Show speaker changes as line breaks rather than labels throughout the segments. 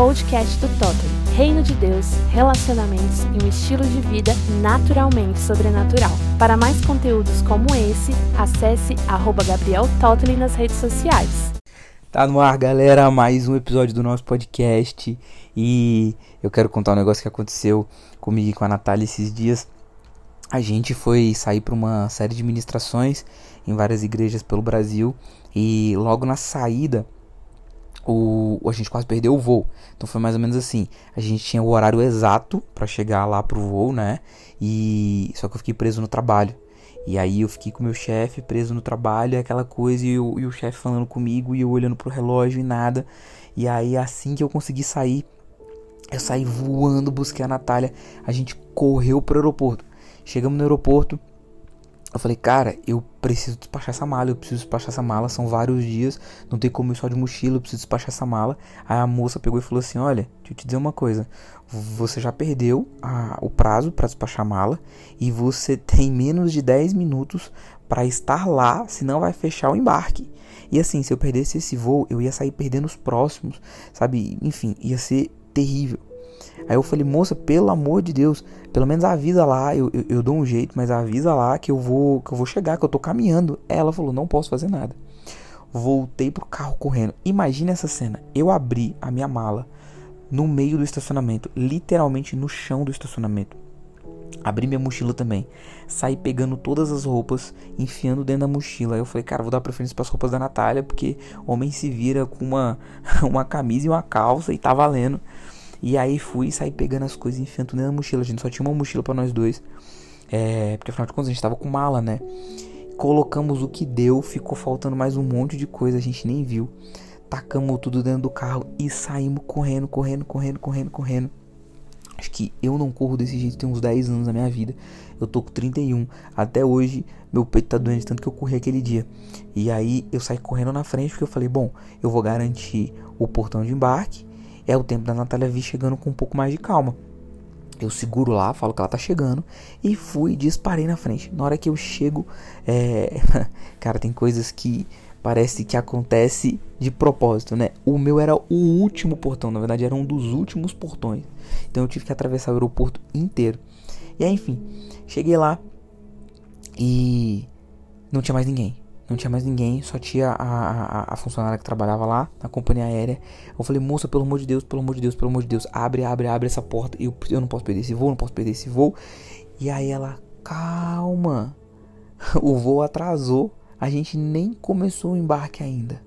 podcast do Totem. Reino de Deus, relacionamentos e um estilo de vida naturalmente sobrenatural. Para mais conteúdos como esse, acesse arroba Gabriel nas redes sociais.
Tá no ar, galera, mais um episódio do nosso podcast e eu quero contar um negócio que aconteceu comigo e com a Natália esses dias. A gente foi sair para uma série de ministrações em várias igrejas pelo Brasil e logo na saída o, a gente quase perdeu o voo. Então foi mais ou menos assim. A gente tinha o horário exato para chegar lá pro voo, né? E só que eu fiquei preso no trabalho. E aí eu fiquei com meu chefe preso no trabalho, aquela coisa, e, eu, e o chefe falando comigo, e eu olhando pro relógio e nada. E aí assim que eu consegui sair, eu saí voando, busquei a Natália. A gente correu pro aeroporto. Chegamos no aeroporto, eu falei, cara, eu preciso despachar essa mala, eu preciso despachar essa mala, são vários dias, não tem como ir só de mochila, eu preciso despachar essa mala. Aí a moça pegou e falou assim: Olha, deixa eu te dizer uma coisa, você já perdeu a, o prazo para despachar a mala e você tem menos de 10 minutos para estar lá, senão vai fechar o embarque. E assim, se eu perdesse esse voo, eu ia sair perdendo os próximos, sabe? Enfim, ia ser terrível. Aí eu falei, moça, pelo amor de Deus, pelo menos avisa lá, eu, eu, eu, dou um jeito, mas avisa lá que eu vou que eu vou chegar, que eu tô caminhando. Ela falou, não posso fazer nada. Voltei pro carro correndo. Imagina essa cena. Eu abri a minha mala no meio do estacionamento, literalmente no chão do estacionamento. Abri minha mochila também. Saí pegando todas as roupas, enfiando dentro da mochila. Aí eu falei, cara, vou dar preferência para as roupas da Natália, porque homem se vira com uma, uma camisa e uma calça e tá valendo. E aí fui saí pegando as coisas e enfiando tudo na mochila. A gente só tinha uma mochila para nós dois. É, porque afinal de contas a gente tava com mala, né? Colocamos o que deu, ficou faltando mais um monte de coisa, a gente nem viu. Tacamos tudo dentro do carro e saímos correndo, correndo, correndo, correndo, correndo. Acho que eu não corro desse jeito tem uns 10 anos na minha vida. Eu tô com 31. Até hoje meu peito tá doente tanto que eu corri aquele dia. E aí eu saí correndo na frente porque eu falei, bom, eu vou garantir o portão de embarque é o tempo da Natália vir chegando com um pouco mais de calma. Eu seguro lá, falo que ela tá chegando e fui disparei na frente. Na hora que eu chego, é... cara, tem coisas que parece que acontece de propósito, né? O meu era o último portão, na verdade era um dos últimos portões. Então eu tive que atravessar o aeroporto inteiro. E aí, enfim, cheguei lá e não tinha mais ninguém não tinha mais ninguém, só tinha a, a, a, funcionária que trabalhava lá na companhia aérea. Eu falei, moça, pelo amor de Deus, pelo amor de Deus, pelo amor de Deus, abre, abre, abre essa porta. Eu, eu não posso perder esse voo, não posso perder esse voo. E aí ela, calma, o voo atrasou, a gente nem começou o embarque ainda.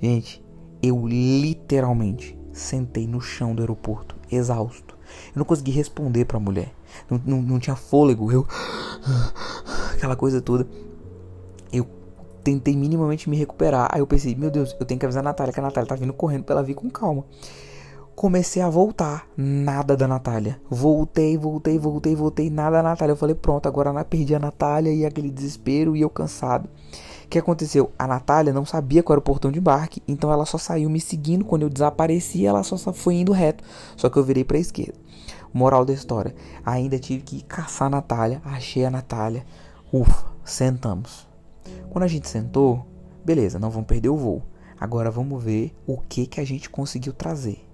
Gente, eu literalmente sentei no chão do aeroporto, exausto. Eu não consegui responder pra mulher. Não, não, não tinha fôlego, eu. Aquela coisa toda tentei minimamente me recuperar. Aí eu pensei, meu Deus, eu tenho que avisar a Natália que a Natália tá vindo correndo pra ela vir com calma. Comecei a voltar, nada da Natália. Voltei, voltei, voltei, voltei, nada da Natália. Eu falei, pronto, agora perdi a Natália e aquele desespero e eu cansado. O que aconteceu? A Natália não sabia qual era o portão de embarque, então ela só saiu me seguindo. Quando eu desapareci, ela só foi indo reto. Só que eu virei pra esquerda. Moral da história: ainda tive que caçar a Natália, achei a Natália. Ufa, sentamos. Quando a gente sentou, beleza, não vamos perder o voo. Agora vamos ver o que que a gente conseguiu trazer.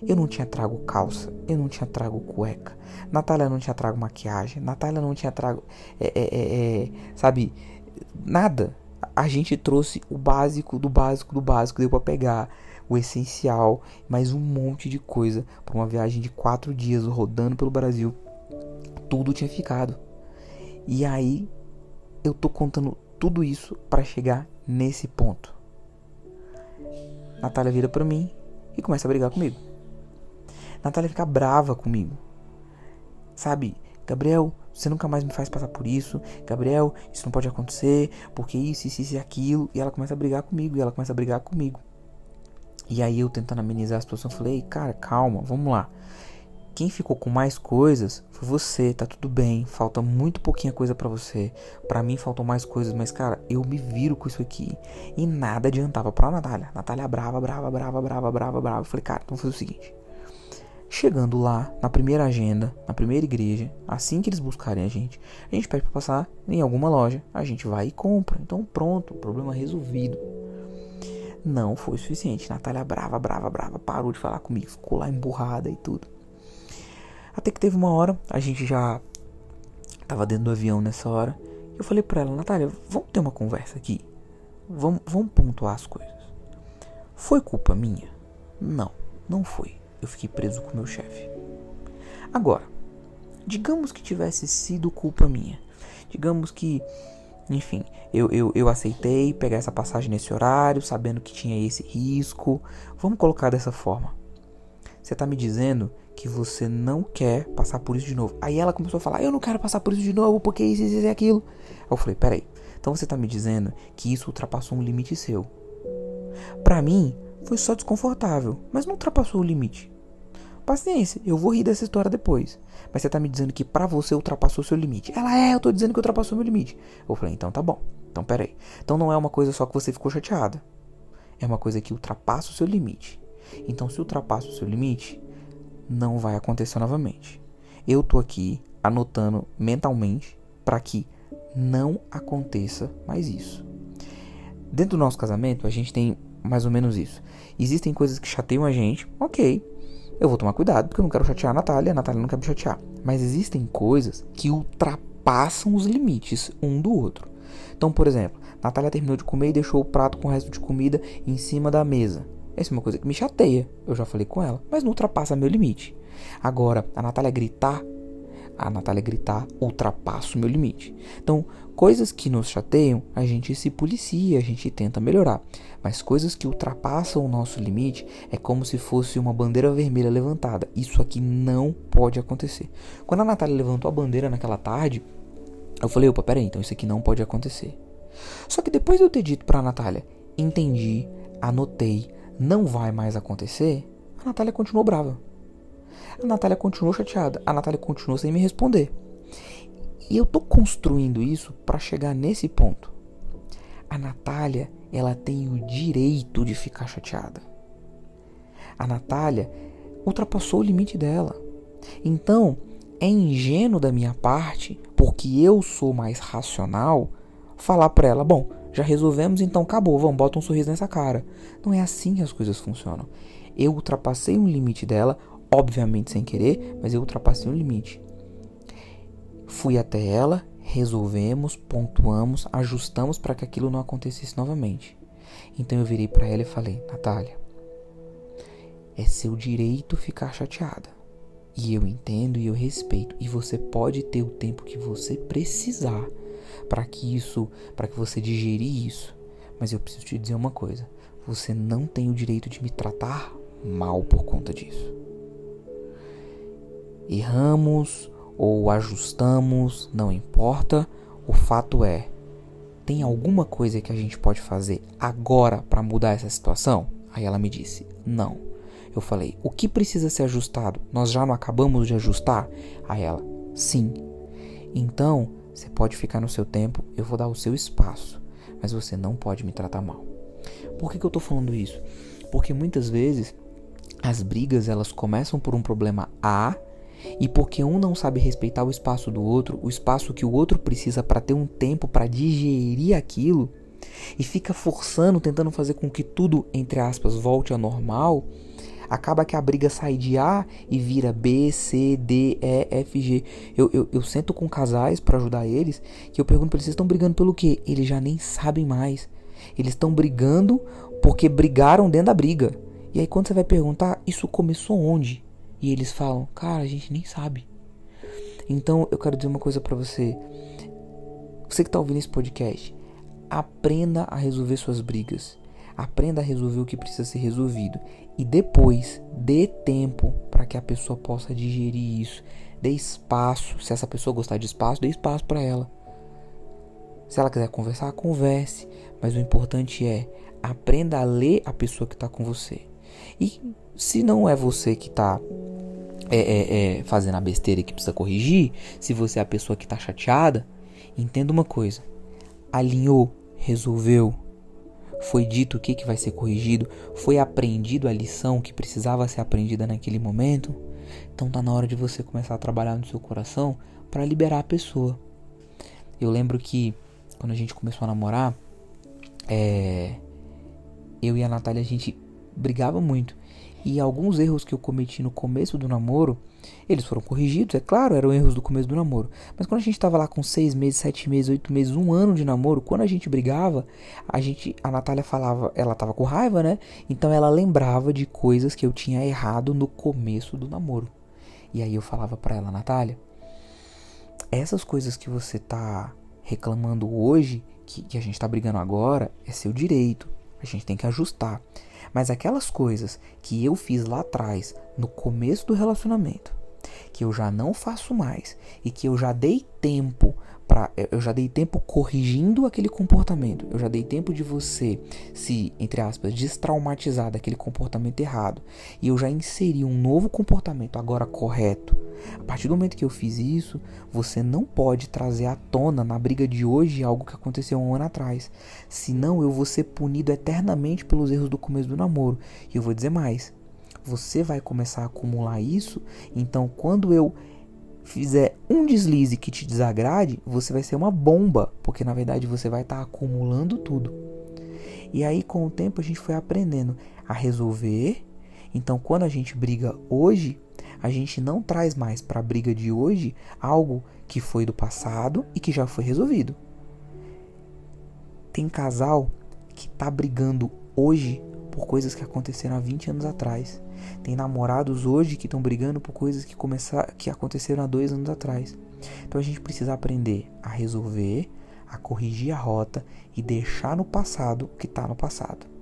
Eu não tinha trago calça, eu não tinha trago cueca. Natália não tinha trago maquiagem, Natália não tinha trago, é, é, é, é sabe, nada. A gente trouxe o básico do básico do básico, deu para pegar o essencial, mais um monte de coisa para uma viagem de quatro dias rodando pelo Brasil. Tudo tinha ficado. E aí eu tô contando tudo isso para chegar nesse ponto. Natália vira para mim e começa a brigar comigo. Natália fica brava comigo. Sabe, Gabriel, você nunca mais me faz passar por isso. Gabriel, isso não pode acontecer, porque isso, isso, isso e aquilo. E ela começa a brigar comigo, e ela começa a brigar comigo. E aí eu tentando amenizar a situação, falei, cara, calma, vamos lá. Quem ficou com mais coisas foi você, tá tudo bem. Falta muito pouquinha coisa para você. Para mim faltam mais coisas, mas cara, eu me viro com isso aqui. E nada adiantava pra Natália. Natália brava, brava, brava, brava, brava, brava. Eu falei, cara, então vamos fazer o seguinte. Chegando lá, na primeira agenda, na primeira igreja, assim que eles buscarem a gente, a gente pede pra passar em alguma loja, a gente vai e compra. Então pronto, problema resolvido. Não foi suficiente. Natália brava, brava, brava, parou de falar comigo, ficou lá emburrada e tudo. Até que teve uma hora, a gente já tava dentro do avião nessa hora. Eu falei pra ela, Natália, vamos ter uma conversa aqui. Vamos, vamos pontuar as coisas. Foi culpa minha? Não, não foi. Eu fiquei preso com meu chefe. Agora, digamos que tivesse sido culpa minha. Digamos que, enfim, eu, eu, eu aceitei pegar essa passagem nesse horário, sabendo que tinha esse risco. Vamos colocar dessa forma. Você tá me dizendo que você não quer passar por isso de novo. Aí ela começou a falar: Eu não quero passar por isso de novo, porque isso, isso e aquilo. Eu falei: Peraí, então você tá me dizendo que isso ultrapassou um limite seu. Para mim, foi só desconfortável, mas não ultrapassou o limite. Paciência, eu vou rir dessa história depois. Mas você tá me dizendo que pra você ultrapassou seu limite. Ela é, eu tô dizendo que ultrapassou meu limite. Eu falei, então tá bom. Então peraí. Então não é uma coisa só que você ficou chateada. É uma coisa que ultrapassa o seu limite. Então se ultrapassa o seu limite, não vai acontecer novamente. Eu tô aqui anotando mentalmente para que não aconteça mais isso. Dentro do nosso casamento, a gente tem mais ou menos isso. Existem coisas que chateiam a gente, ok. Eu vou tomar cuidado porque eu não quero chatear a Natália, a Natália não quer me chatear. Mas existem coisas que ultrapassam os limites um do outro. Então, por exemplo, Natália terminou de comer e deixou o prato com o resto de comida em cima da mesa. Essa é uma coisa que me chateia. Eu já falei com ela, mas não ultrapassa meu limite. Agora, a Natália gritar, a Natália gritar ultrapassa o meu limite. Então, coisas que nos chateiam, a gente se policia, a gente tenta melhorar. Mas coisas que ultrapassam o nosso limite é como se fosse uma bandeira vermelha levantada. Isso aqui não pode acontecer. Quando a Natália levantou a bandeira naquela tarde, eu falei, opa, peraí, então isso aqui não pode acontecer. Só que depois de eu ter dito pra Natália, entendi, anotei, não vai mais acontecer, a Natália continuou brava. A Natália continuou chateada. A Natália continuou sem me responder. E eu tô construindo isso para chegar nesse ponto. A Natália, ela tem o direito de ficar chateada. A Natália ultrapassou o limite dela. Então, é ingênuo da minha parte, porque eu sou mais racional, falar para ela: bom, já resolvemos, então acabou, vamos, bota um sorriso nessa cara. Não é assim que as coisas funcionam. Eu ultrapassei um limite dela, obviamente sem querer, mas eu ultrapassei um limite. Fui até ela, resolvemos, pontuamos, ajustamos para que aquilo não acontecesse novamente. Então eu virei para ela e falei: Natália, é seu direito ficar chateada. E eu entendo e eu respeito. E você pode ter o tempo que você precisar para que isso, para que você digerir isso. Mas eu preciso te dizer uma coisa: você não tem o direito de me tratar mal por conta disso. Erramos ou ajustamos, não importa. O fato é, tem alguma coisa que a gente pode fazer agora para mudar essa situação? Aí ela me disse: "Não". Eu falei: "O que precisa ser ajustado? Nós já não acabamos de ajustar?" Aí ela: "Sim". Então, você pode ficar no seu tempo, eu vou dar o seu espaço, mas você não pode me tratar mal. Por que, que eu tô falando isso? Porque muitas vezes as brigas elas começam por um problema A e porque um não sabe respeitar o espaço do outro, o espaço que o outro precisa para ter um tempo para digerir aquilo, e fica forçando, tentando fazer com que tudo, entre aspas, volte ao normal, acaba que a briga sai de A e vira B, C, D, E, F, G. Eu, eu, eu sento com casais para ajudar eles, que eu pergunto pra eles, vocês estão brigando pelo quê? Eles já nem sabem mais. Eles estão brigando porque brigaram dentro da briga. E aí quando você vai perguntar, isso começou onde? E eles falam, cara, a gente nem sabe. Então eu quero dizer uma coisa para você. Você que tá ouvindo esse podcast, aprenda a resolver suas brigas. Aprenda a resolver o que precisa ser resolvido e depois dê tempo para que a pessoa possa digerir isso. Dê espaço, se essa pessoa gostar de espaço, dê espaço para ela. Se ela quiser conversar, converse, mas o importante é aprenda a ler a pessoa que está com você. E se não é você que está é, é, é, fazendo a besteira que precisa corrigir, se você é a pessoa que está chateada, entenda uma coisa: alinhou, resolveu, foi dito o que, que vai ser corrigido, foi aprendido a lição que precisava ser aprendida naquele momento, então tá na hora de você começar a trabalhar no seu coração para liberar a pessoa. Eu lembro que quando a gente começou a namorar, é, eu e a Natália a gente brigava muito. E alguns erros que eu cometi no começo do namoro, eles foram corrigidos, é claro, eram erros do começo do namoro. Mas quando a gente estava lá com seis meses, sete meses, oito meses, um ano de namoro, quando a gente brigava, a gente, a Natália falava, ela tava com raiva, né? Então ela lembrava de coisas que eu tinha errado no começo do namoro. E aí eu falava para ela, Natália, essas coisas que você tá reclamando hoje, que, que a gente tá brigando agora, é seu direito. A gente tem que ajustar. Mas aquelas coisas que eu fiz lá atrás, no começo do relacionamento, que eu já não faço mais e que eu já dei tempo eu já dei tempo corrigindo aquele comportamento. Eu já dei tempo de você se, entre aspas, destraumatizar daquele comportamento errado. E eu já inseri um novo comportamento agora correto. A partir do momento que eu fiz isso, você não pode trazer à tona na briga de hoje algo que aconteceu um ano atrás. Senão eu vou ser punido eternamente pelos erros do começo do namoro. E eu vou dizer mais. Você vai começar a acumular isso, então quando eu fizer um deslize que te desagrade, você vai ser uma bomba, porque na verdade você vai estar tá acumulando tudo. E aí com o tempo a gente foi aprendendo a resolver. Então quando a gente briga hoje, a gente não traz mais para a briga de hoje algo que foi do passado e que já foi resolvido. Tem casal que tá brigando hoje por coisas que aconteceram há 20 anos atrás. Tem namorados hoje que estão brigando por coisas que, começar, que aconteceram há dois anos atrás. Então a gente precisa aprender a resolver, a corrigir a rota e deixar no passado o que está no passado.